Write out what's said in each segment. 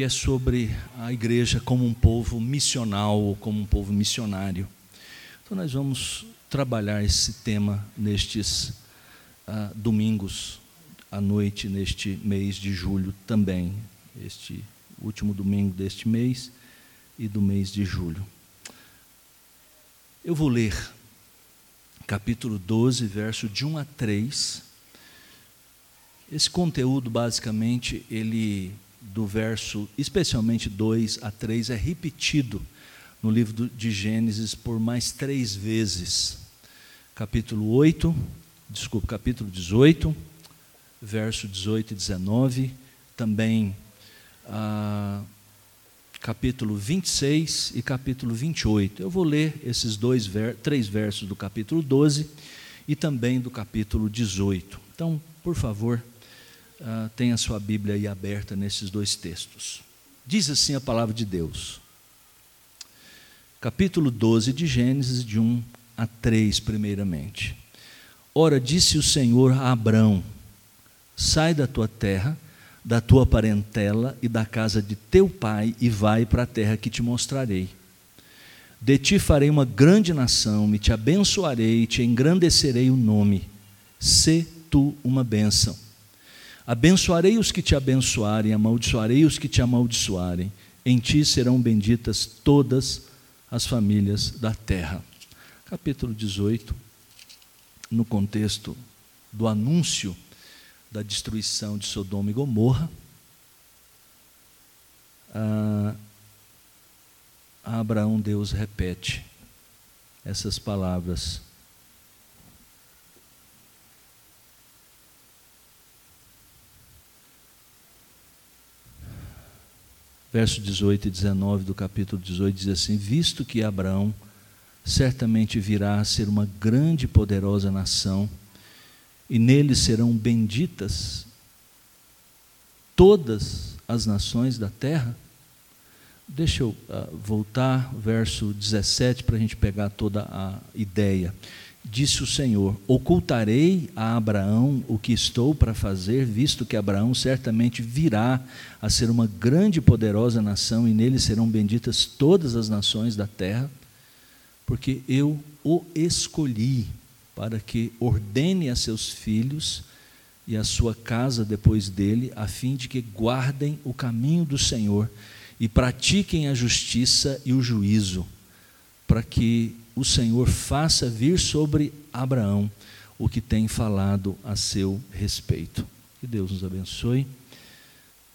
que é sobre a igreja como um povo missional ou como um povo missionário. Então, nós vamos trabalhar esse tema nestes ah, domingos à noite, neste mês de julho também, este último domingo deste mês e do mês de julho. Eu vou ler capítulo 12, verso de 1 a 3. Esse conteúdo, basicamente, ele, do verso, especialmente 2 a 3, é repetido no livro de Gênesis por mais três vezes. Capítulo 8, desculpa, capítulo 18, verso 18 e 19, também ah, capítulo 26 e capítulo 28. Eu vou ler esses dois três versos do capítulo 12 e também do capítulo 18. Então, por favor, uh, tenha sua Bíblia aí aberta nesses dois textos. Diz assim a palavra de Deus. Capítulo 12 de Gênesis, de 1 a 3, primeiramente. Ora, disse o Senhor a Abrão: Sai da tua terra da tua parentela e da casa de teu pai, e vai para a terra que te mostrarei. De ti farei uma grande nação, e te abençoarei, te engrandecerei o nome. Se tu uma bênção. Abençoarei os que te abençoarem, amaldiçoarei os que te amaldiçoarem. Em ti serão benditas todas as famílias da terra. Capítulo 18, no contexto do anúncio da destruição de Sodoma e Gomorra, a, a Abraão Deus repete essas palavras. Verso 18 e 19 do capítulo 18 diz assim: Visto que Abraão certamente virá a ser uma grande e poderosa nação, e nele serão benditas todas as nações da terra. Deixa eu uh, voltar, verso 17, para a gente pegar toda a ideia. Disse o Senhor: Ocultarei a Abraão o que estou para fazer, visto que Abraão certamente virá a ser uma grande e poderosa nação, e nele serão benditas todas as nações da terra, porque eu o escolhi para que ordene a seus filhos e a sua casa depois dele, a fim de que guardem o caminho do Senhor e pratiquem a justiça e o juízo, para que o Senhor faça vir sobre Abraão o que tem falado a seu respeito. Que Deus nos abençoe.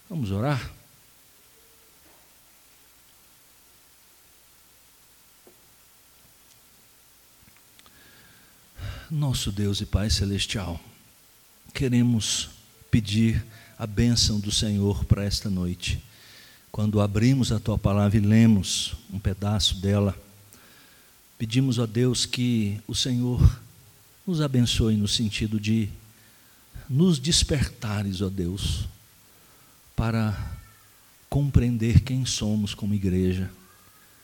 Vamos orar? Nosso Deus e Pai Celestial, queremos pedir a bênção do Senhor para esta noite. Quando abrimos a tua palavra e lemos um pedaço dela, pedimos a Deus que o Senhor nos abençoe no sentido de nos despertares, ó Deus, para compreender quem somos como igreja,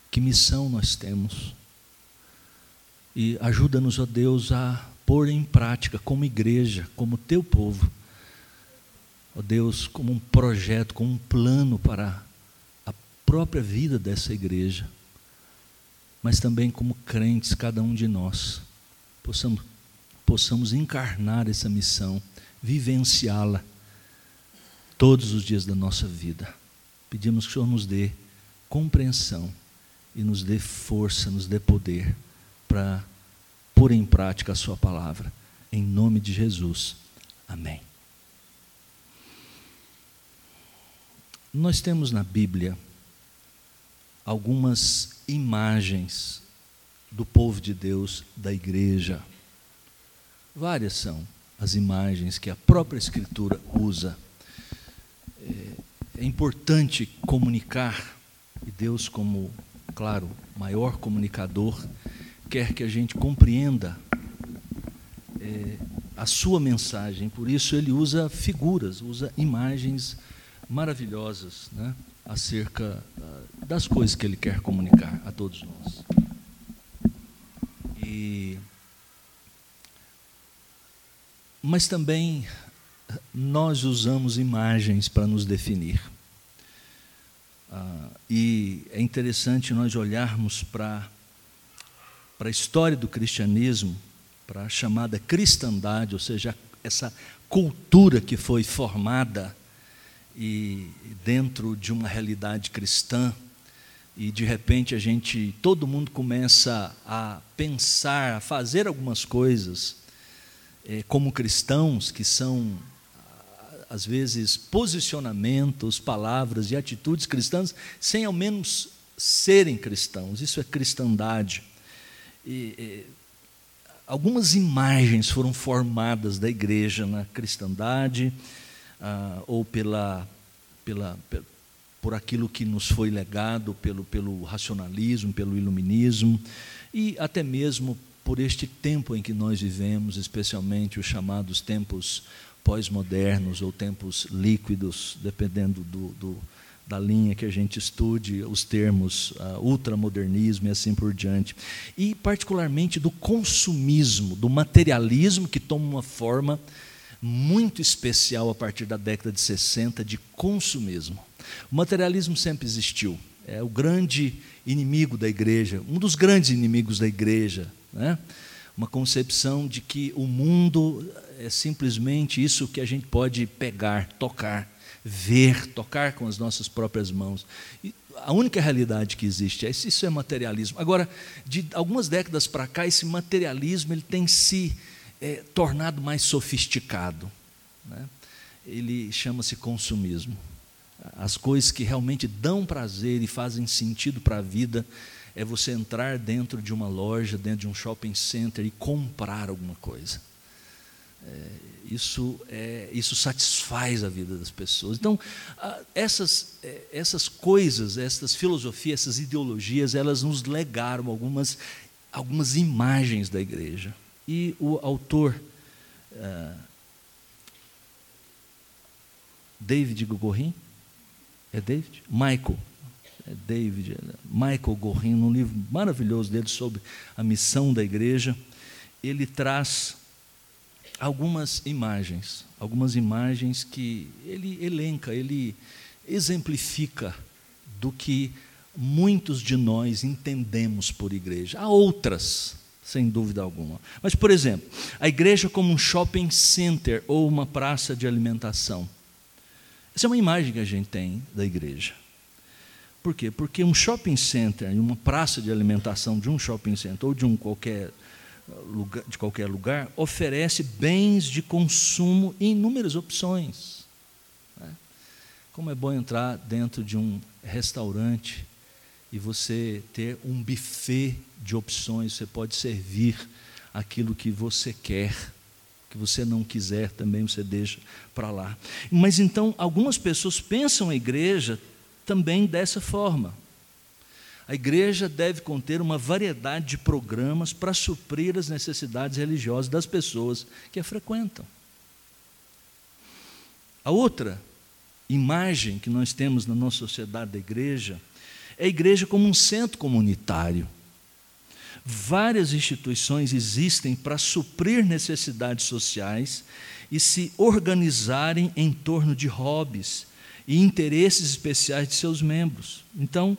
que missão nós temos e ajuda-nos, ó Deus, a pôr em prática como igreja, como teu povo. Ó Deus, como um projeto, como um plano para a própria vida dessa igreja. Mas também como crentes, cada um de nós, possamos, possamos encarnar essa missão, vivenciá-la todos os dias da nossa vida. Pedimos que o Senhor nos dê compreensão e nos dê força, nos dê poder para pôr em prática a Sua palavra. Em nome de Jesus. Amém. Nós temos na Bíblia algumas imagens do povo de Deus, da igreja. Várias são as imagens que a própria Escritura usa. É, é importante comunicar, e Deus, como, claro, maior comunicador, quer que a gente compreenda é, a sua mensagem. Por isso ele usa figuras, usa imagens maravilhosas né, acerca das coisas que ele quer comunicar a todos nós. E, mas também nós usamos imagens para nos definir. Ah, e é interessante nós olharmos para a história do cristianismo, para a chamada cristandade, ou seja, essa cultura que foi formada e dentro de uma realidade cristã e de repente a gente todo mundo começa a pensar, a fazer algumas coisas é, como cristãos que são às vezes posicionamentos, palavras e atitudes cristãs sem ao menos serem cristãos. Isso é cristandade. E, e, algumas imagens foram formadas da igreja na cristandade ah, ou pela, pela, por aquilo que nos foi legado pelo, pelo racionalismo, pelo iluminismo e até mesmo por este tempo em que nós vivemos, especialmente os chamados tempos pós-modernos ou tempos líquidos, dependendo do, do, da linha que a gente estude, os termos uh, ultramodernismo e assim por diante. E, particularmente, do consumismo, do materialismo que toma uma forma muito especial a partir da década de 60 de consumismo. O materialismo sempre existiu, é o grande inimigo da igreja, um dos grandes inimigos da igreja. Né? Uma concepção de que o mundo é simplesmente isso que a gente pode pegar, tocar, ver, tocar com as nossas próprias mãos. E a única realidade que existe é isso, é materialismo. Agora, de algumas décadas para cá, esse materialismo ele tem se é, tornado mais sofisticado. Né? Ele chama-se consumismo. As coisas que realmente dão prazer e fazem sentido para a vida é você entrar dentro de uma loja, dentro de um shopping center e comprar alguma coisa. É, isso, é, isso satisfaz a vida das pessoas. Então, essas, é, essas coisas, essas filosofias, essas ideologias, elas nos legaram algumas, algumas imagens da igreja. E o autor uh, David Gorrin, é David? Michael, é David, é Michael Gorrin, num livro maravilhoso dele sobre a missão da igreja, ele traz algumas imagens, algumas imagens que ele elenca, ele exemplifica do que muitos de nós entendemos por igreja. Há outras, sem dúvida alguma. Mas, por exemplo, a igreja como um shopping center ou uma praça de alimentação. Essa é uma imagem que a gente tem da igreja. Por quê? Porque um shopping center, uma praça de alimentação de um shopping center ou de um qualquer lugar, de qualquer lugar, oferece bens de consumo em inúmeras opções. Né? Como é bom entrar dentro de um restaurante e você ter um buffet de opções, você pode servir aquilo que você quer, que você não quiser também você deixa para lá. Mas então algumas pessoas pensam a igreja também dessa forma. A igreja deve conter uma variedade de programas para suprir as necessidades religiosas das pessoas que a frequentam. A outra imagem que nós temos na nossa sociedade da igreja é a igreja como um centro comunitário. Várias instituições existem para suprir necessidades sociais e se organizarem em torno de hobbies e interesses especiais de seus membros. Então,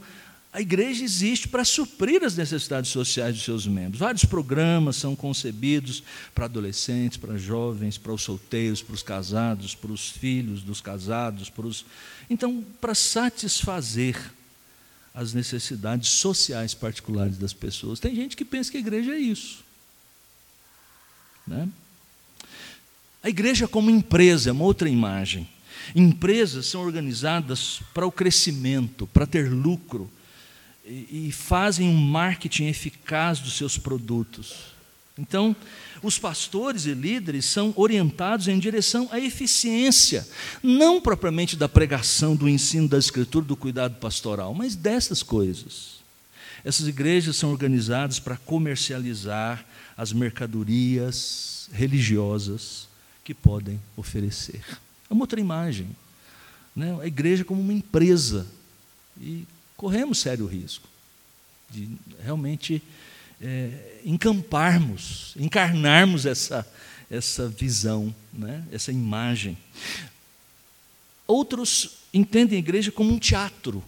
a igreja existe para suprir as necessidades sociais dos seus membros. Vários programas são concebidos para adolescentes, para jovens, para os solteiros, para os casados, para os filhos dos casados, para os... então para satisfazer as necessidades sociais particulares das pessoas. Tem gente que pensa que a igreja é isso. Né? A igreja como empresa é uma outra imagem. Empresas são organizadas para o crescimento, para ter lucro, e, e fazem um marketing eficaz dos seus produtos. Então, os pastores e líderes são orientados em direção à eficiência, não propriamente da pregação, do ensino da Escritura, do cuidado pastoral, mas dessas coisas. Essas igrejas são organizadas para comercializar as mercadorias religiosas que podem oferecer. É uma outra imagem. Né? A igreja como uma empresa. E corremos sério risco de realmente é, encamparmos, encarnarmos essa, essa visão, né? essa imagem. Outros entendem a igreja como um teatro.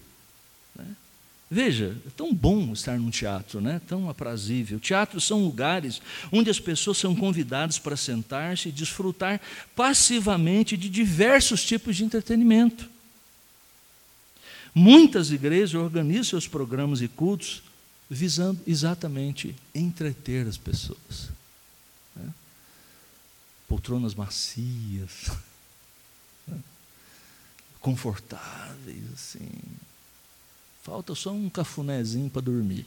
Veja, é tão bom estar num teatro, né? tão aprazível. Teatros são lugares onde as pessoas são convidadas para sentar-se e desfrutar passivamente de diversos tipos de entretenimento. Muitas igrejas organizam seus programas e cultos visando exatamente entreter as pessoas. Né? Poltronas macias, né? confortáveis, assim. Falta só um cafunézinho para dormir.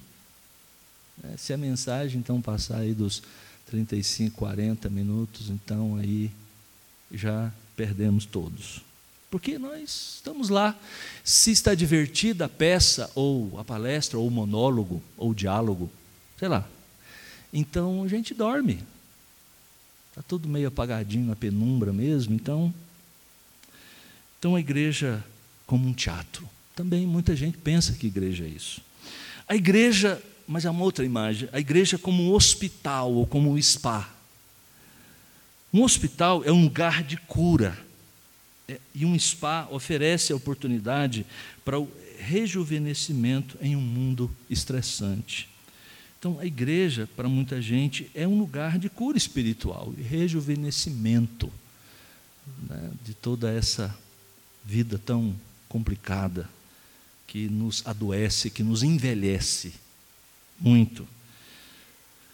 Né? Se a mensagem então passar aí dos 35, 40 minutos, então aí já perdemos todos. Porque nós estamos lá. Se está divertida a peça, ou a palestra, ou o monólogo, ou o diálogo, sei lá. Então a gente dorme. Está tudo meio apagadinho na penumbra mesmo. Então, então a igreja como um teatro. Também muita gente pensa que igreja é isso. A igreja, mas é uma outra imagem, a igreja como um hospital ou como um spa. Um hospital é um lugar de cura é, e um spa oferece a oportunidade para o rejuvenescimento em um mundo estressante. Então, a igreja, para muita gente, é um lugar de cura espiritual e rejuvenescimento né, de toda essa vida tão complicada que nos adoece, que nos envelhece muito.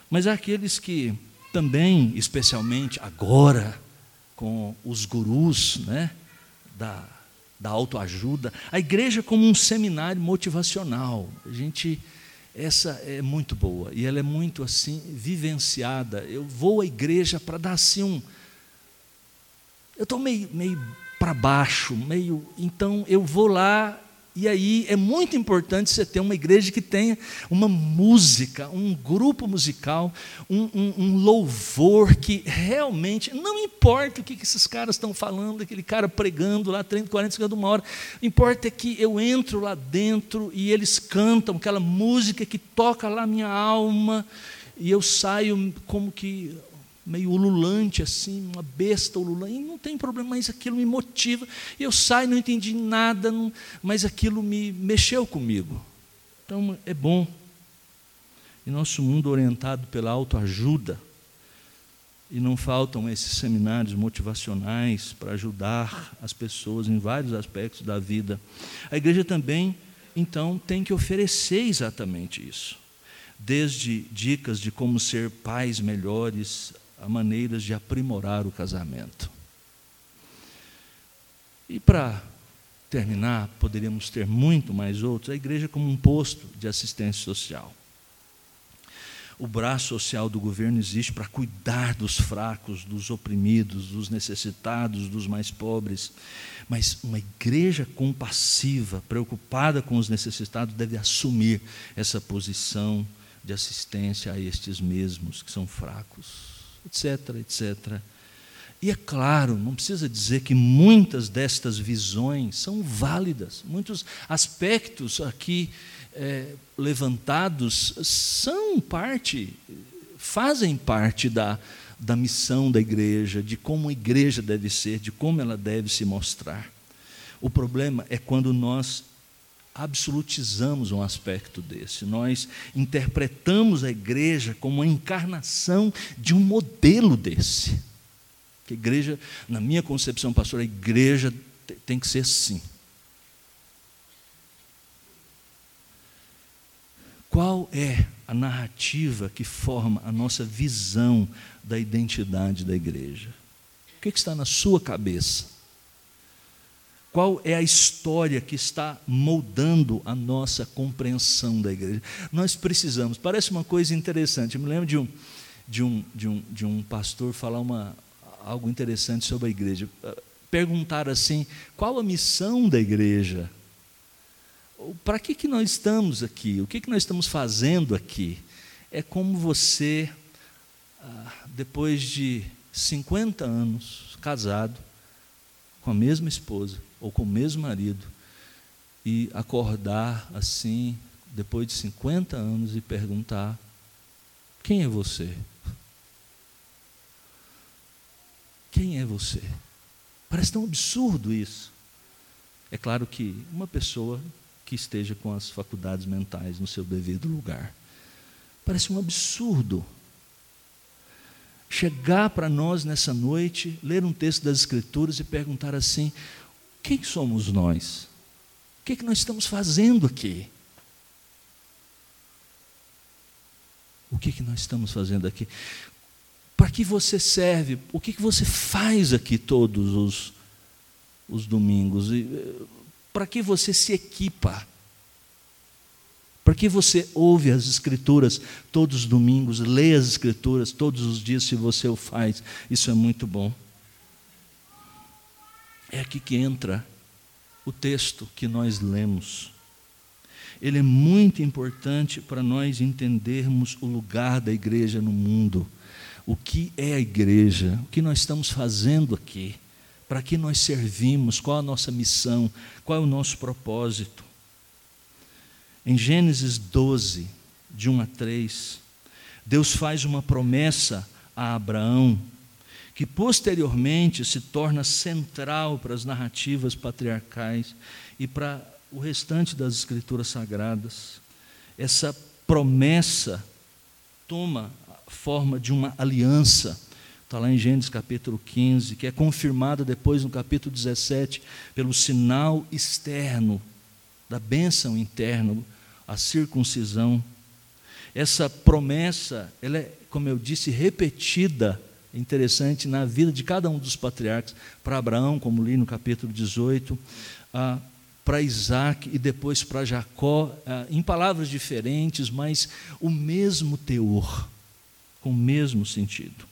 Mas há aqueles que também, especialmente agora, com os gurus, né, da, da autoajuda, a igreja como um seminário motivacional. A gente essa é muito boa e ela é muito assim vivenciada. Eu vou à igreja para dar assim um eu estou meio, meio para baixo, meio. Então eu vou lá e aí é muito importante você ter uma igreja que tenha uma música, um grupo musical, um, um, um louvor que realmente, não importa o que, que esses caras estão falando, aquele cara pregando lá 30, 40, 50, uma hora, importa é que eu entro lá dentro e eles cantam aquela música que toca lá minha alma e eu saio como que meio ululante assim, uma besta ululante, e não tem problema, mas aquilo me motiva. Eu saio, não entendi nada, não, mas aquilo me mexeu comigo. Então é bom. E nosso mundo orientado pela autoajuda, e não faltam esses seminários motivacionais para ajudar as pessoas em vários aspectos da vida. A igreja também, então, tem que oferecer exatamente isso. Desde dicas de como ser pais melhores, a maneiras de aprimorar o casamento. E para terminar, poderíamos ter muito mais outros, a igreja como um posto de assistência social. O braço social do governo existe para cuidar dos fracos, dos oprimidos, dos necessitados, dos mais pobres. Mas uma igreja compassiva, preocupada com os necessitados, deve assumir essa posição de assistência a estes mesmos que são fracos etc, etc. E é claro, não precisa dizer que muitas destas visões são válidas, muitos aspectos aqui é, levantados são parte, fazem parte da, da missão da igreja, de como a igreja deve ser, de como ela deve se mostrar. O problema é quando nós absolutizamos um aspecto desse. Nós interpretamos a igreja como a encarnação de um modelo desse. Que igreja, na minha concepção, pastor, a igreja tem que ser assim. Qual é a narrativa que forma a nossa visão da identidade da igreja? O que está na sua cabeça? Qual é a história que está moldando a nossa compreensão da igreja? Nós precisamos, parece uma coisa interessante. Eu me lembro de um, de um, de um, de um pastor falar uma, algo interessante sobre a igreja. Perguntar assim: qual a missão da igreja? Para que, que nós estamos aqui? O que, que nós estamos fazendo aqui? É como você, ah, depois de 50 anos casado, com a mesma esposa, ou com o mesmo marido e acordar assim, depois de 50 anos, e perguntar: quem é você? Quem é você? Parece tão absurdo isso. É claro que uma pessoa que esteja com as faculdades mentais no seu devido lugar. Parece um absurdo chegar para nós nessa noite, ler um texto das Escrituras e perguntar assim: quem somos nós? O que, é que nós estamos fazendo aqui? O que, é que nós estamos fazendo aqui? Para que você serve? O que, é que você faz aqui todos os, os domingos? Eh, para que você se equipa? Para que você ouve as Escrituras todos os domingos, lê as Escrituras todos os dias, se você o faz? Isso é muito bom. É aqui que entra o texto que nós lemos. Ele é muito importante para nós entendermos o lugar da igreja no mundo. O que é a igreja? O que nós estamos fazendo aqui? Para que nós servimos? Qual a nossa missão? Qual é o nosso propósito? Em Gênesis 12, de 1 a 3, Deus faz uma promessa a Abraão, que posteriormente se torna central para as narrativas patriarcais e para o restante das escrituras sagradas. Essa promessa toma a forma de uma aliança. Está lá em Gênesis capítulo 15, que é confirmada depois no capítulo 17 pelo sinal externo da bênção interna, a circuncisão. Essa promessa, ela é, como eu disse, repetida, interessante, na vida de cada um dos patriarcas, para Abraão, como li no capítulo 18, ah, para Isaac e depois para Jacó, ah, em palavras diferentes, mas o mesmo teor, com o mesmo sentido.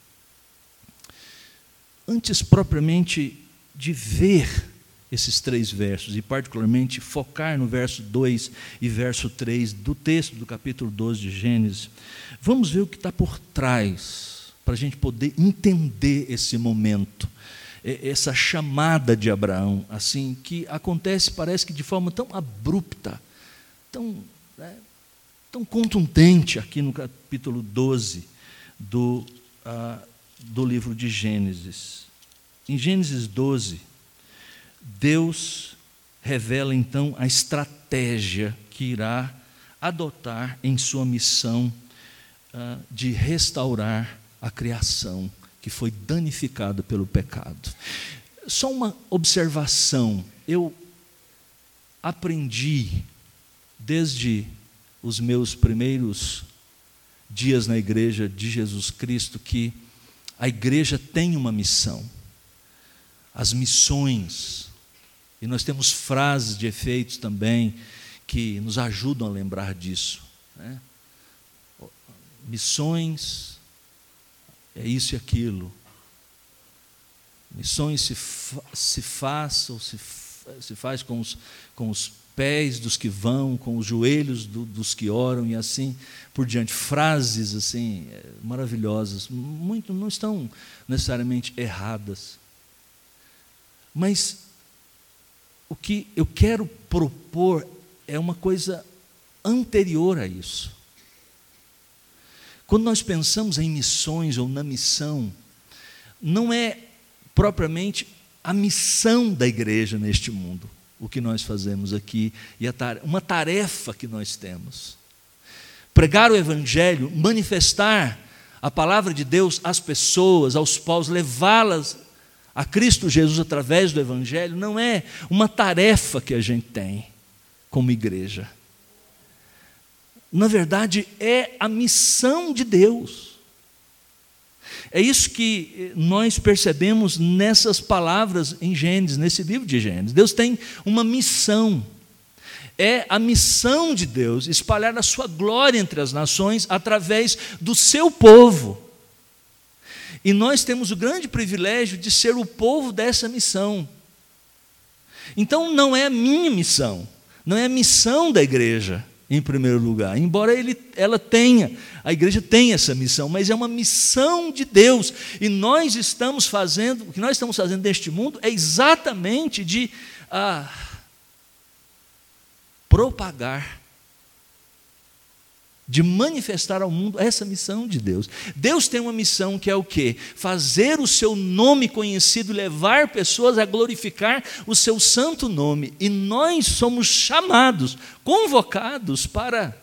Antes propriamente de ver esses três versos, e particularmente focar no verso 2 e verso 3 do texto do capítulo 12 de Gênesis, vamos ver o que está por trás, para a gente poder entender esse momento, essa chamada de Abraão, assim, que acontece, parece que de forma tão abrupta, tão, né, tão contundente aqui no capítulo 12 do, uh, do livro de Gênesis. Em Gênesis 12, Deus revela então a estratégia que irá adotar em sua missão uh, de restaurar a criação que foi danificada pelo pecado. Só uma observação, eu aprendi desde os meus primeiros dias na igreja de Jesus Cristo que a igreja tem uma missão. As missões e nós temos frases de efeitos também que nos ajudam a lembrar disso. Né? Missões é isso e aquilo. Missões se, fa se ou se, se faz com os, com os pés dos que vão, com os joelhos do, dos que oram e assim por diante. Frases assim é, maravilhosas, muito não estão necessariamente erradas, mas o que eu quero propor é uma coisa anterior a isso. Quando nós pensamos em missões ou na missão, não é propriamente a missão da igreja neste mundo, o que nós fazemos aqui, e uma tarefa que nós temos. Pregar o Evangelho, manifestar a palavra de Deus às pessoas, aos povos, levá-las a Cristo Jesus através do Evangelho não é uma tarefa que a gente tem como igreja. Na verdade, é a missão de Deus. É isso que nós percebemos nessas palavras em Gênesis, nesse livro de Gênesis. Deus tem uma missão. É a missão de Deus espalhar a sua glória entre as nações através do seu povo. E nós temos o grande privilégio de ser o povo dessa missão. Então não é a minha missão, não é a missão da igreja, em primeiro lugar. Embora ele, ela tenha, a igreja tenha essa missão, mas é uma missão de Deus. E nós estamos fazendo, o que nós estamos fazendo neste mundo é exatamente de ah, propagar, de manifestar ao mundo essa missão de Deus. Deus tem uma missão que é o quê? Fazer o seu nome conhecido, levar pessoas a glorificar o seu santo nome. E nós somos chamados, convocados para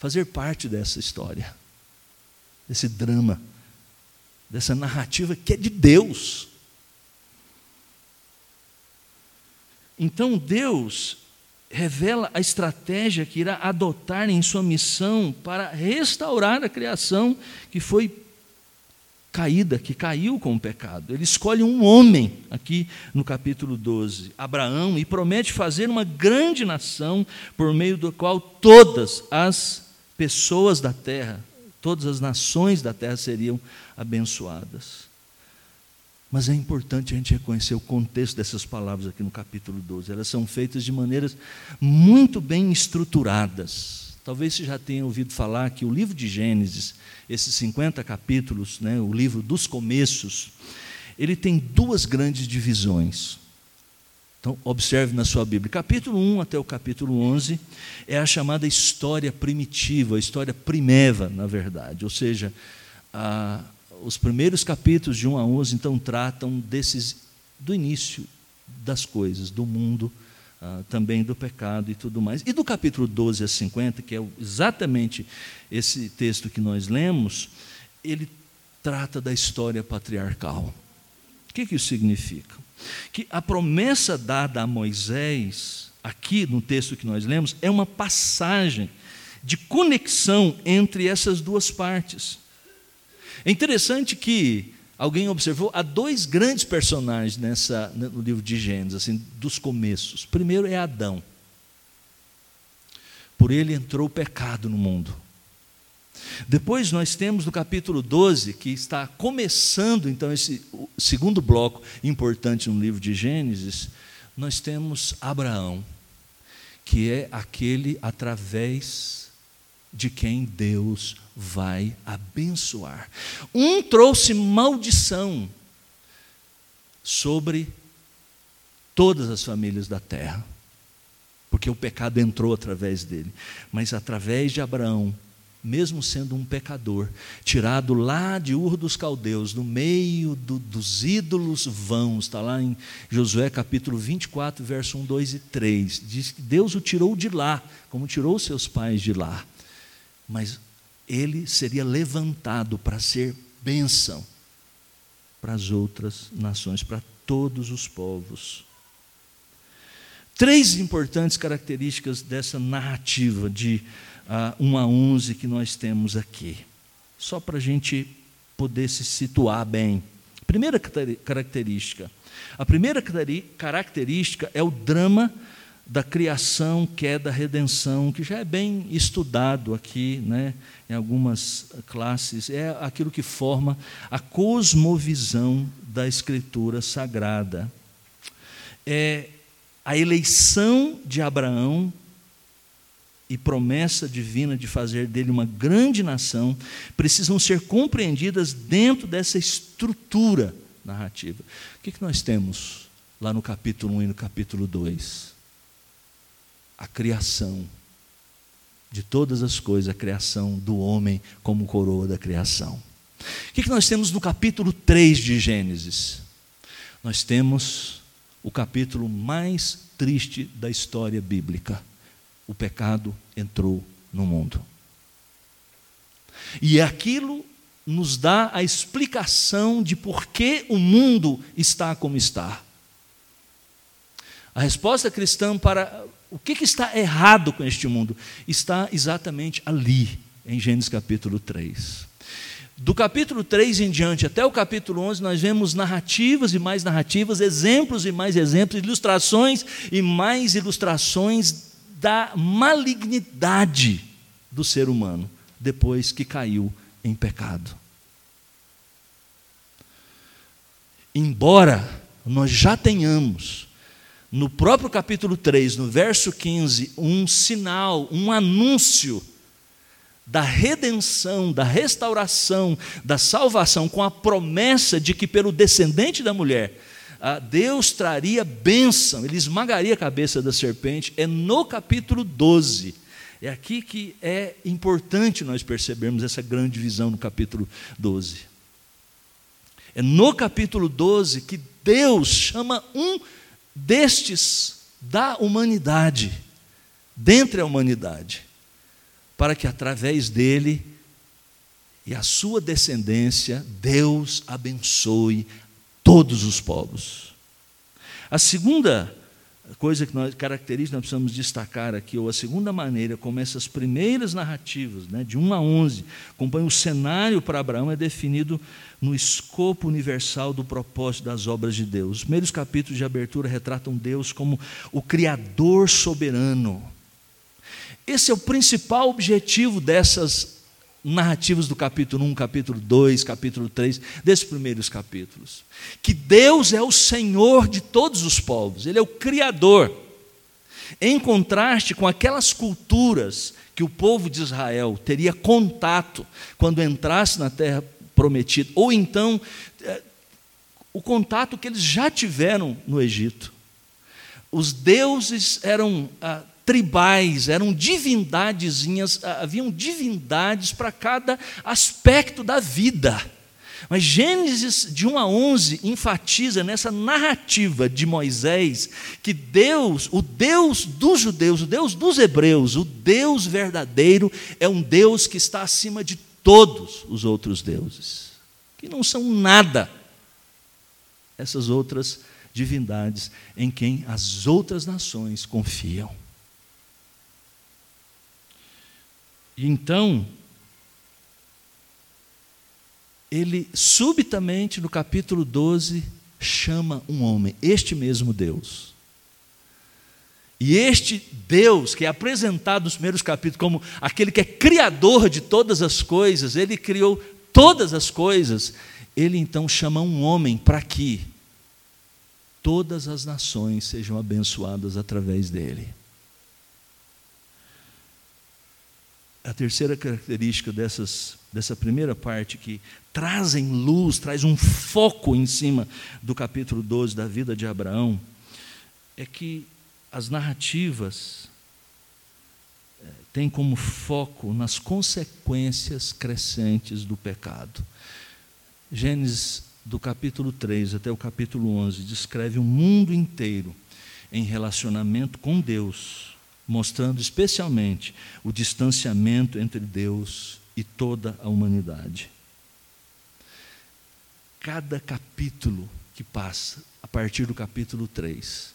fazer parte dessa história, desse drama, dessa narrativa que é de Deus. Então Deus revela a estratégia que irá adotar em sua missão para restaurar a criação que foi caída, que caiu com o pecado. Ele escolhe um homem, aqui no capítulo 12, Abraão, e promete fazer uma grande nação por meio do qual todas as pessoas da terra, todas as nações da terra seriam abençoadas. Mas é importante a gente reconhecer o contexto dessas palavras aqui no capítulo 12. Elas são feitas de maneiras muito bem estruturadas. Talvez você já tenha ouvido falar que o livro de Gênesis, esses 50 capítulos, né, o livro dos começos, ele tem duas grandes divisões. Então, observe na sua Bíblia. Capítulo 1 até o capítulo 11 é a chamada história primitiva, a história primeva, na verdade. Ou seja, a, os primeiros capítulos de 1 a 11, então, tratam desses, do início das coisas, do mundo, ah, também do pecado e tudo mais. E do capítulo 12 a 50, que é exatamente esse texto que nós lemos, ele trata da história patriarcal. O que, que isso significa? Que a promessa dada a Moisés, aqui no texto que nós lemos, é uma passagem de conexão entre essas duas partes. É interessante que alguém observou, há dois grandes personagens nessa, no livro de Gênesis, assim, dos começos. Primeiro é Adão. Por ele entrou o pecado no mundo. Depois nós temos no capítulo 12, que está começando então esse segundo bloco importante no livro de Gênesis, nós temos Abraão, que é aquele através de quem Deus vai abençoar. Um trouxe maldição sobre todas as famílias da terra, porque o pecado entrou através dele, mas através de Abraão, mesmo sendo um pecador, tirado lá de Ur dos Caldeus, no meio do, dos ídolos vãos, está lá em Josué capítulo 24, verso 1, 2 e 3, diz que Deus o tirou de lá, como tirou seus pais de lá mas ele seria levantado para ser bênção para as outras nações, para todos os povos. Três importantes características dessa narrativa de uh, ah, 1 a 11 que nós temos aqui, só para a gente poder se situar bem. Primeira característica. A primeira característica é o drama da criação, queda, redenção, que já é bem estudado aqui, né, em algumas classes, é aquilo que forma a cosmovisão da Escritura Sagrada. É a eleição de Abraão e promessa divina de fazer dele uma grande nação precisam ser compreendidas dentro dessa estrutura narrativa. O que, que nós temos lá no capítulo 1 e no capítulo 2? A criação de todas as coisas, a criação do homem como coroa da criação. O que nós temos no capítulo 3 de Gênesis? Nós temos o capítulo mais triste da história bíblica. O pecado entrou no mundo. E aquilo nos dá a explicação de por que o mundo está como está. A resposta cristã para o que, que está errado com este mundo? Está exatamente ali, em Gênesis capítulo 3. Do capítulo 3 em diante até o capítulo 11, nós vemos narrativas e mais narrativas, exemplos e mais exemplos, ilustrações e mais ilustrações da malignidade do ser humano depois que caiu em pecado. Embora nós já tenhamos no próprio capítulo 3, no verso 15, um sinal, um anúncio da redenção, da restauração, da salvação, com a promessa de que pelo descendente da mulher, Deus traria bênção, ele esmagaria a cabeça da serpente, é no capítulo 12. É aqui que é importante nós percebermos essa grande visão no capítulo 12. É no capítulo 12 que Deus chama um destes da humanidade, dentre a humanidade, para que através dele e a sua descendência, Deus abençoe todos os povos. A segunda coisa que nós, característica nós precisamos destacar aqui, ou a segunda maneira como essas primeiras narrativas, né, de 1 a 11, acompanham o cenário para Abraão, é definido no escopo universal do propósito das obras de Deus. Os primeiros capítulos de abertura retratam Deus como o Criador soberano. Esse é o principal objetivo dessas narrativas do capítulo 1, capítulo 2, capítulo 3, desses primeiros capítulos. Que Deus é o Senhor de todos os povos, Ele é o Criador. Em contraste com aquelas culturas que o povo de Israel teria contato quando entrasse na terra prometida, ou então eh, o contato que eles já tiveram no Egito. Os deuses eram ah, tribais, eram divindadezinhas, haviam divindades para cada aspecto da vida. Mas Gênesis de 1 a 11 enfatiza nessa narrativa de Moisés que Deus, o Deus dos judeus, o Deus dos hebreus, o Deus verdadeiro, é um Deus que está acima de todos os outros deuses, que não são nada essas outras divindades em quem as outras nações confiam. E então, ele subitamente, no capítulo 12, chama um homem, este mesmo Deus. E este Deus, que é apresentado nos primeiros capítulos como aquele que é criador de todas as coisas, ele criou todas as coisas, ele então chama um homem para que todas as nações sejam abençoadas através dele. A terceira característica dessas, dessa primeira parte que trazem luz, traz um foco em cima do capítulo 12 da vida de Abraão, é que as narrativas eh, têm como foco nas consequências crescentes do pecado. Gênesis do capítulo 3 até o capítulo 11 descreve o mundo inteiro em relacionamento com Deus mostrando especialmente o distanciamento entre Deus e toda a humanidade. Cada capítulo que passa, a partir do capítulo 3,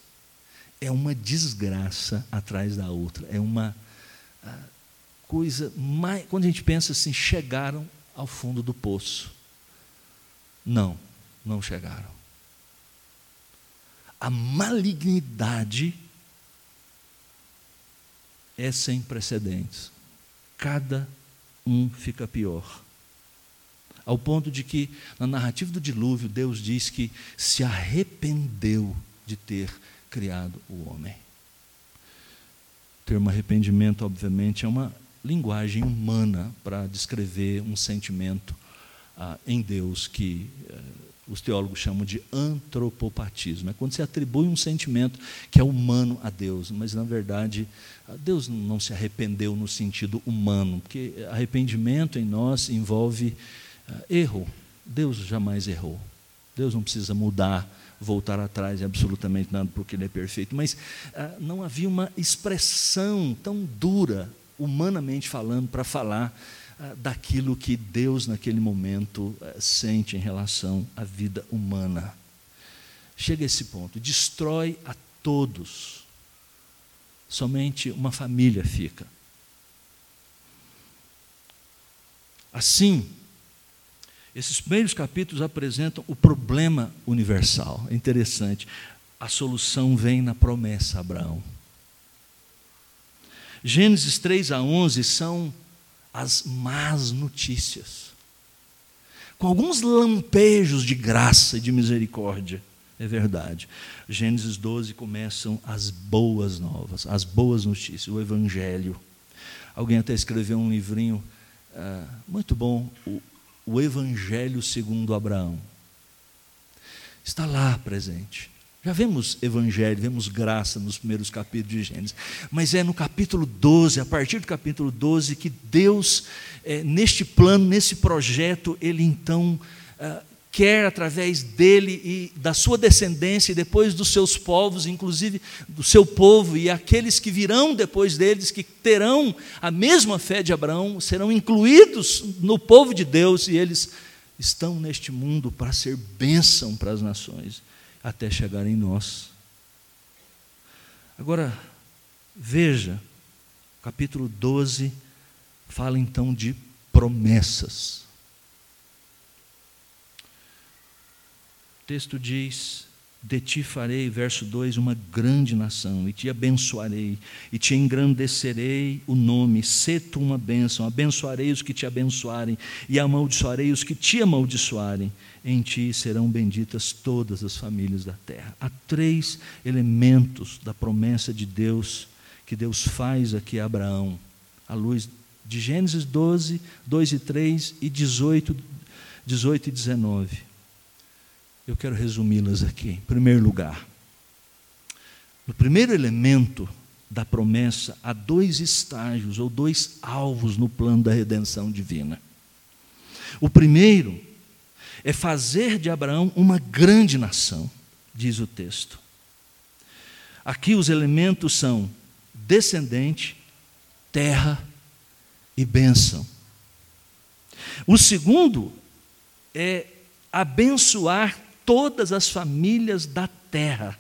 é uma desgraça atrás da outra, é uma ah, coisa mais. Quando a gente pensa assim, chegaram ao fundo do poço. Não, não chegaram. A malignidade é sem precedentes. Cada um fica pior. Ao ponto de que, na narrativa do dilúvio, Deus diz que se arrependeu de ter criado o homem. O termo arrependimento, obviamente, é uma linguagem humana para descrever um sentimento ah, em Deus que eh, os teólogos chamam de antropopatismo. É quando se atribui um sentimento que é humano a Deus, mas na verdade Deus não se arrependeu no sentido humano, porque arrependimento em nós envolve uh, erro. Deus jamais errou. Deus não precisa mudar, voltar atrás absolutamente nada porque Ele é perfeito. Mas uh, não havia uma expressão tão dura, humanamente falando, para falar ah, daquilo que Deus, naquele momento, eh, sente em relação à vida humana. Chega a esse ponto, destrói a todos, somente uma família fica. Assim, esses primeiros capítulos apresentam o problema universal. É interessante. A solução vem na promessa a Abraão. Gênesis 3 a 11 são as más notícias, com alguns lampejos de graça e de misericórdia. É verdade. Gênesis 12 começam as boas novas, as boas notícias, o Evangelho. Alguém até escreveu um livrinho uh, muito bom, o, o Evangelho segundo Abraão. Está lá presente. Já vemos evangelho, vemos graça nos primeiros capítulos de Gênesis, mas é no capítulo 12, a partir do capítulo 12, que Deus, é, neste plano, nesse projeto, Ele então ah, quer, através dele e da sua descendência, e depois dos seus povos, inclusive do seu povo, e aqueles que virão depois deles, que terão a mesma fé de Abraão, serão incluídos no povo de Deus, e eles estão neste mundo para ser bênção para as nações, até chegar em nós. Agora, veja, capítulo 12 fala então de promessas. O texto diz: De ti farei, verso 2, uma grande nação, e te abençoarei, e te engrandecerei o nome, sê tu uma bênção, abençoarei os que te abençoarem, e amaldiçoarei os que te amaldiçoarem. Em ti serão benditas todas as famílias da terra. Há três elementos da promessa de Deus que Deus faz aqui a Abraão, à luz de Gênesis 12, 2 e 3 e 18, 18 e 19. Eu quero resumi-las aqui. Em primeiro lugar, no primeiro elemento da promessa, há dois estágios ou dois alvos no plano da redenção divina. O primeiro é fazer de Abraão uma grande nação, diz o texto. Aqui os elementos são descendente, terra e bênção. O segundo é abençoar todas as famílias da terra.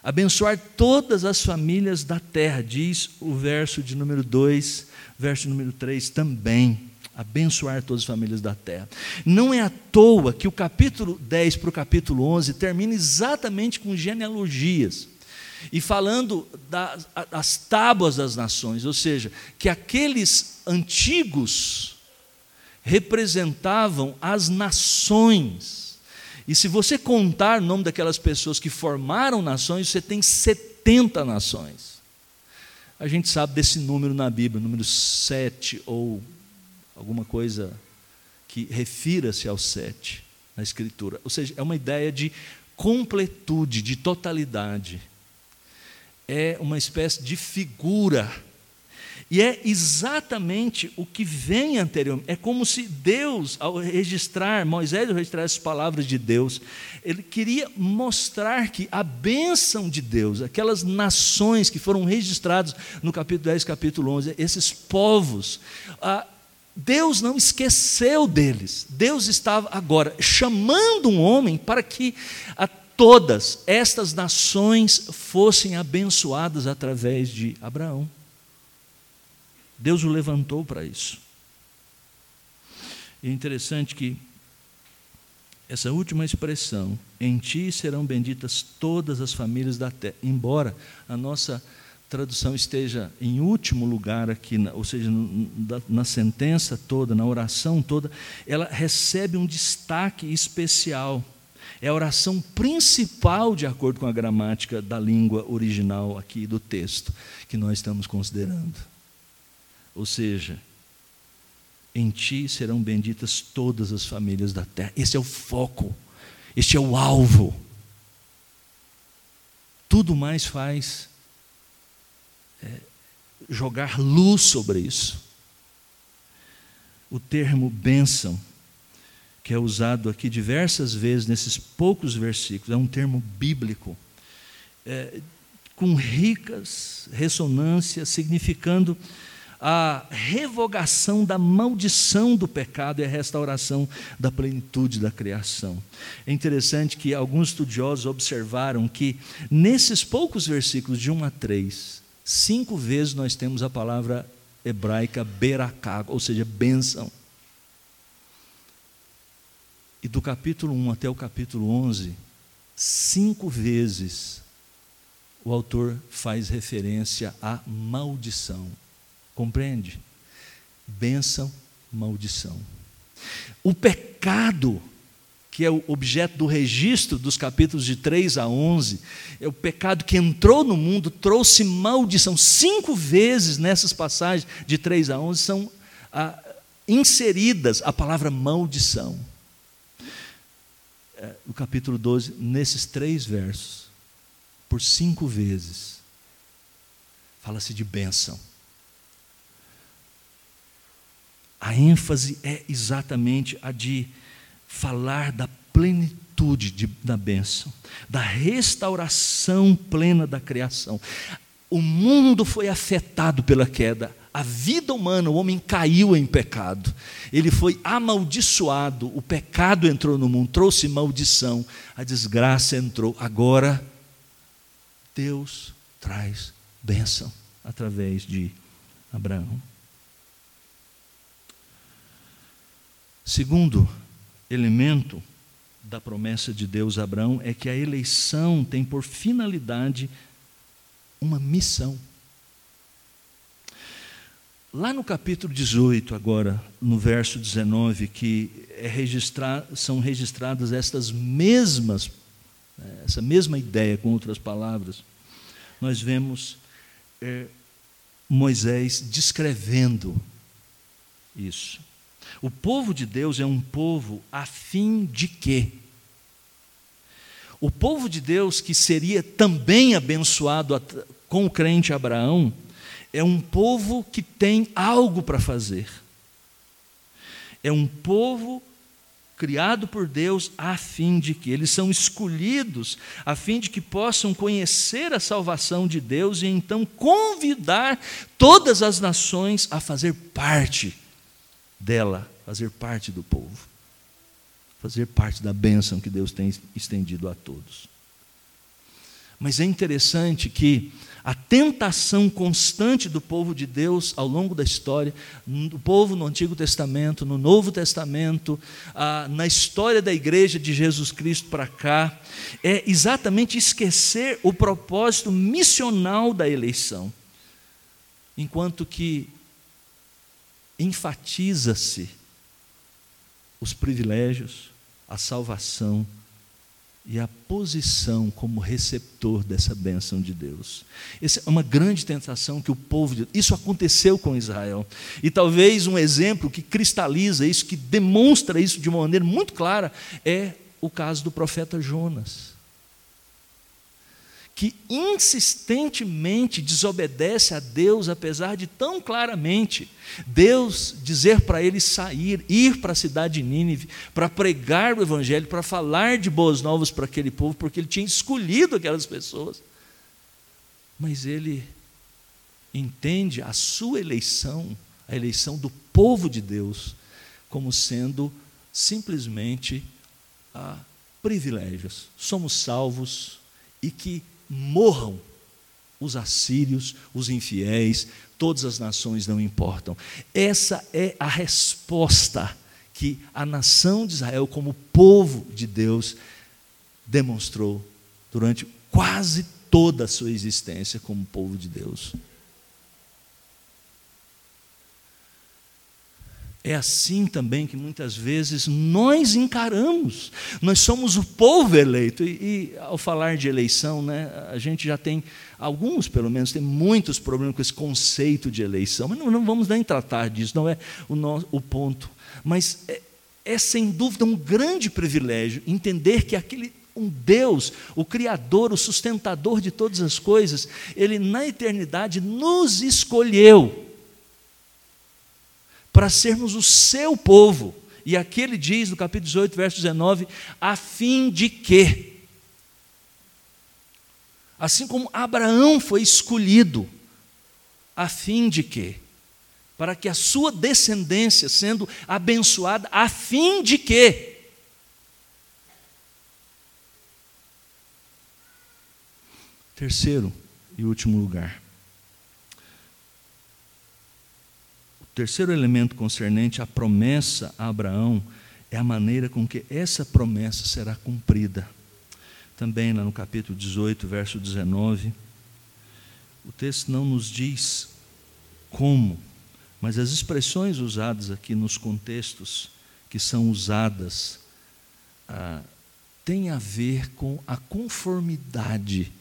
Abençoar todas as famílias da terra, diz o verso de número 2, verso número 3 também. Abençoar todas as famílias da terra. Não é à toa que o capítulo 10 para o capítulo 11 termina exatamente com genealogias e falando das, das tábuas das nações, ou seja, que aqueles antigos representavam as nações e se você contar o nome daquelas pessoas que formaram nações, você tem 70 nações. A gente sabe desse número na Bíblia, número 7 ou alguma coisa que refira-se ao 7 na Escritura. Ou seja, é uma ideia de completude, de totalidade. É uma espécie de figura e é exatamente o que vem anteriormente. É como se Deus, ao registrar, Moisés ao registrar essas palavras de Deus, ele queria mostrar que a bênção de Deus, aquelas nações que foram registradas no capítulo 10, capítulo 11, esses povos, Deus não esqueceu deles. Deus estava agora chamando um homem para que a todas estas nações fossem abençoadas através de Abraão. Deus o levantou para isso. E é interessante que essa última expressão, em ti serão benditas todas as famílias da terra, embora a nossa tradução esteja em último lugar aqui, ou seja, na sentença toda, na oração toda, ela recebe um destaque especial. É a oração principal, de acordo com a gramática da língua original aqui do texto, que nós estamos considerando. Ou seja, em ti serão benditas todas as famílias da terra. Esse é o foco, este é o alvo. Tudo mais faz jogar luz sobre isso. O termo bênção, que é usado aqui diversas vezes nesses poucos versículos, é um termo bíblico, é, com ricas ressonâncias, significando a revogação da maldição do pecado e a restauração da plenitude da criação. É interessante que alguns estudiosos observaram que nesses poucos versículos, de 1 a 3, cinco vezes nós temos a palavra hebraica beraká, ou seja, bênção. E do capítulo 1 até o capítulo 11, cinco vezes o autor faz referência à maldição. Compreende? Bênção, maldição. O pecado, que é o objeto do registro dos capítulos de 3 a 11, é o pecado que entrou no mundo, trouxe maldição. Cinco vezes nessas passagens de 3 a 11 são ah, inseridas a palavra maldição. é, no capítulo 12, nesses três versos, por cinco vezes, fala-se de bênção. A ênfase é exatamente a de falar da plenitude de, da bênção, da restauração plena da criação. O mundo foi afetado pela queda, a vida humana, o homem caiu em pecado, ele foi amaldiçoado, o pecado entrou no mundo, trouxe maldição, a desgraça entrou. Agora, Deus traz bênção através de Abraão. Segundo elemento da promessa de Deus a Abraão é que a eleição tem por finalidade uma missão. Lá no capítulo 18, agora, no verso 19, que é registrar, são registradas estas mesmas, né, essa mesma ideia, com outras palavras, nós vemos é, Moisés descrevendo isso. O povo de Deus é um povo a fim de quê? O povo de Deus, que seria também abençoado com o crente Abraão, é um povo que tem algo para fazer. É um povo criado por Deus a fim de que eles são escolhidos a fim de que possam conhecer a salvação de Deus e então convidar todas as nações a fazer parte dela, fazer parte do povo, fazer parte da bênção que Deus tem estendido a todos. Mas é interessante que a tentação constante do povo de Deus ao longo da história, do povo no Antigo Testamento, no Novo Testamento, na história da igreja de Jesus Cristo para cá, é exatamente esquecer o propósito missional da eleição. Enquanto que enfatiza-se os privilégios, a salvação e a posição como receptor dessa bênção de Deus. Essa é uma grande tentação que o povo de Isso aconteceu com Israel. E talvez um exemplo que cristaliza isso, que demonstra isso de uma maneira muito clara, é o caso do profeta Jonas que insistentemente desobedece a Deus, apesar de tão claramente Deus dizer para ele sair, ir para a cidade de Nínive, para pregar o Evangelho, para falar de boas novas para aquele povo, porque ele tinha escolhido aquelas pessoas. Mas ele entende a sua eleição, a eleição do povo de Deus, como sendo simplesmente ah, privilégios. Somos salvos e que morram os assírios, os infiéis, todas as nações não importam. Essa é a resposta que a nação de Israel, como povo de Deus, demonstrou durante quase toda a sua existência como povo de Deus. É assim também que muitas vezes nós encaramos. Nós somos o povo eleito. E, e, ao falar de eleição, né, a gente já tem, alguns pelo menos, tem muitos problemas com esse conceito de eleição. Mas não, não vamos nem tratar disso, não é o, no, o ponto. Mas é, é sem dúvida um grande privilégio entender que aquele um Deus, o Criador, o sustentador de todas as coisas, Ele na eternidade nos escolheu para sermos o seu povo. E aqui ele diz, no capítulo 18, verso 19: a fim de que, assim como Abraão foi escolhido, a fim de que, para que a sua descendência sendo abençoada, a fim de que, terceiro e último lugar, terceiro elemento concernente à promessa a Abraão é a maneira com que essa promessa será cumprida. Também lá no capítulo 18, verso 19, o texto não nos diz como, mas as expressões usadas aqui nos contextos que são usadas ah, têm a ver com a conformidade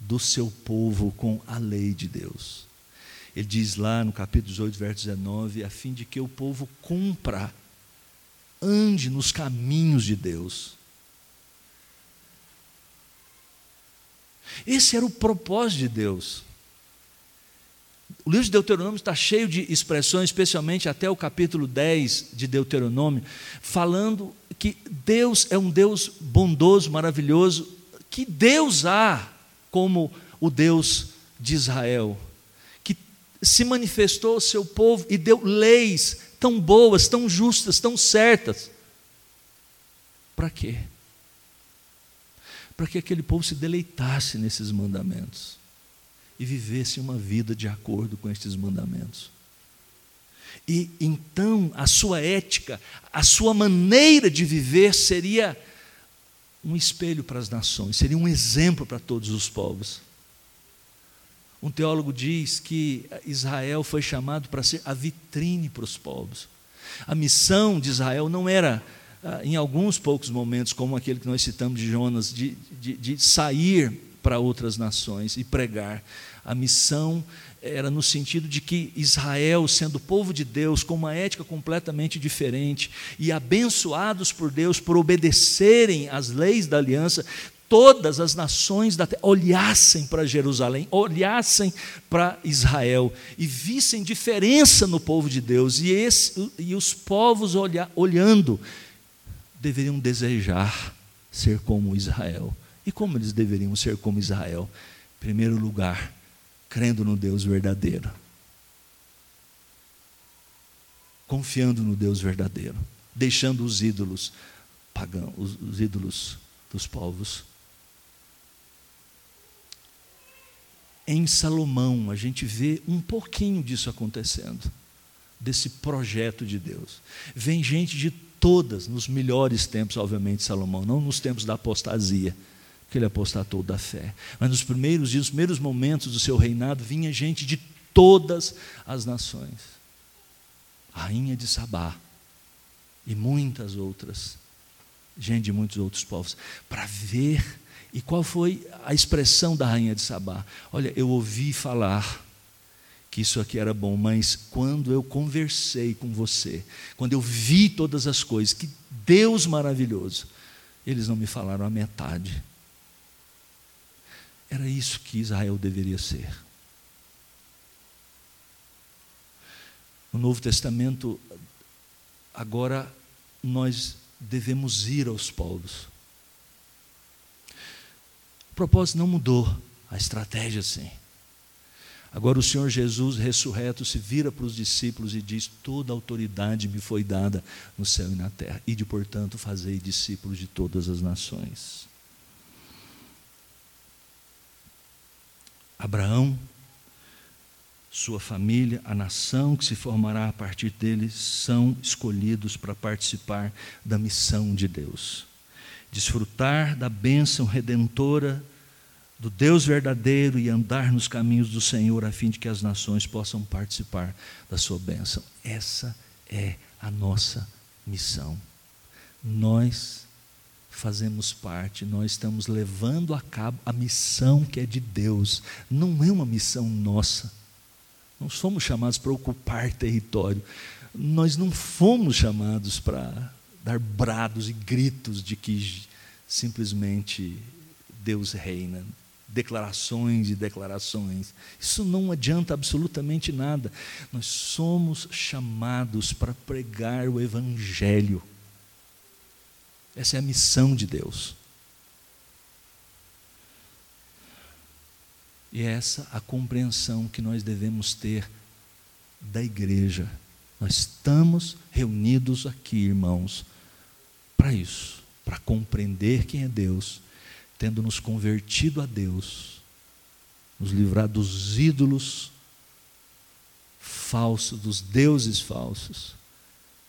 do seu povo com a lei de Deus. Ele diz lá no capítulo 18, verso 19: a fim de que o povo cumpra, ande nos caminhos de Deus. Esse era o propósito de Deus. O livro de Deuteronômio está cheio de expressões, especialmente até o capítulo 10 de Deuteronômio, falando que Deus é um Deus bondoso, maravilhoso, que Deus há como o Deus de Israel se manifestou ao seu povo e deu leis tão boas, tão justas, tão certas. Para quê? Para que aquele povo se deleitasse nesses mandamentos e vivesse uma vida de acordo com estes mandamentos. E então a sua ética, a sua maneira de viver seria um espelho para as nações, seria um exemplo para todos os povos. Um teólogo diz que Israel foi chamado para ser a vitrine para os povos. A missão de Israel não era, ah, em alguns poucos momentos, como aquele que nós citamos de Jonas, de, de, de sair para outras nações e pregar. A missão era no sentido de que Israel, sendo povo de Deus, com uma ética completamente diferente e abençoados por Deus por obedecerem às leis da aliança, todas as nações da terra olhassem para Jerusalém, olhassem para Israel e vissem diferença no povo de Deus, e, esse, e os povos olha, olhando deveriam desejar ser como Israel. E como eles deveriam ser como Israel? Em primeiro lugar, crendo no Deus verdadeiro. Confiando no Deus verdadeiro, deixando os ídolos pagãos, os, os ídolos dos povos em Salomão, a gente vê um pouquinho disso acontecendo, desse projeto de Deus. Vem gente de todas, nos melhores tempos, obviamente, Salomão, não nos tempos da apostasia, que ele apostatou da fé, mas nos primeiros dias, nos primeiros momentos do seu reinado, vinha gente de todas as nações. Rainha de Sabá e muitas outras, gente de muitos outros povos, para ver e qual foi a expressão da rainha de Sabá? Olha, eu ouvi falar que isso aqui era bom, mas quando eu conversei com você, quando eu vi todas as coisas, que Deus maravilhoso, eles não me falaram a metade. Era isso que Israel deveria ser. No Novo Testamento, agora nós devemos ir aos povos. O propósito não mudou, a estratégia sim. Agora o Senhor Jesus ressurreto se vira para os discípulos e diz: Toda autoridade me foi dada no céu e na terra, e de portanto fazei discípulos de todas as nações. Abraão, sua família, a nação que se formará a partir dele, são escolhidos para participar da missão de Deus desfrutar da bênção redentora do Deus verdadeiro e andar nos caminhos do Senhor, a fim de que as nações possam participar da sua bênção. Essa é a nossa missão. Nós fazemos parte, nós estamos levando a cabo a missão que é de Deus, não é uma missão nossa. Não somos chamados para ocupar território, nós não fomos chamados para dar brados e gritos de que simplesmente Deus reina, declarações e declarações. Isso não adianta absolutamente nada. Nós somos chamados para pregar o Evangelho. Essa é a missão de Deus. E é essa a compreensão que nós devemos ter da igreja. Nós estamos reunidos aqui, irmãos, para isso, para compreender quem é Deus, tendo nos convertido a Deus, nos livrar dos ídolos falsos, dos deuses falsos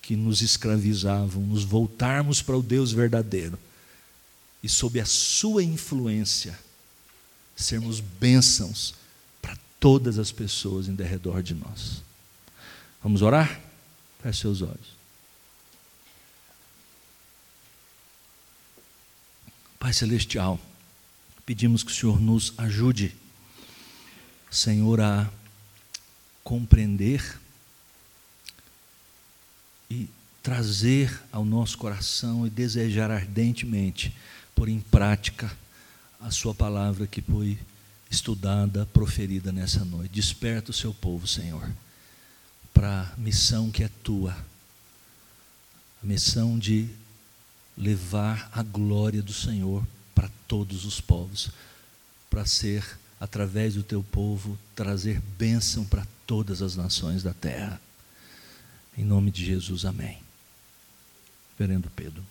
que nos escravizavam, nos voltarmos para o Deus verdadeiro e sob a sua influência sermos bênçãos para todas as pessoas em derredor de nós. Vamos orar? Feche seus olhos. Pai Celestial, pedimos que o Senhor nos ajude, Senhor, a compreender e trazer ao nosso coração e desejar ardentemente pôr em prática a Sua palavra que foi estudada, proferida nessa noite. Desperta o seu povo, Senhor, para a missão que é tua, a missão de levar a glória do Senhor para todos os povos, para ser, através do teu povo, trazer bênção para todas as nações da terra. Em nome de Jesus, amém. Reverendo Pedro.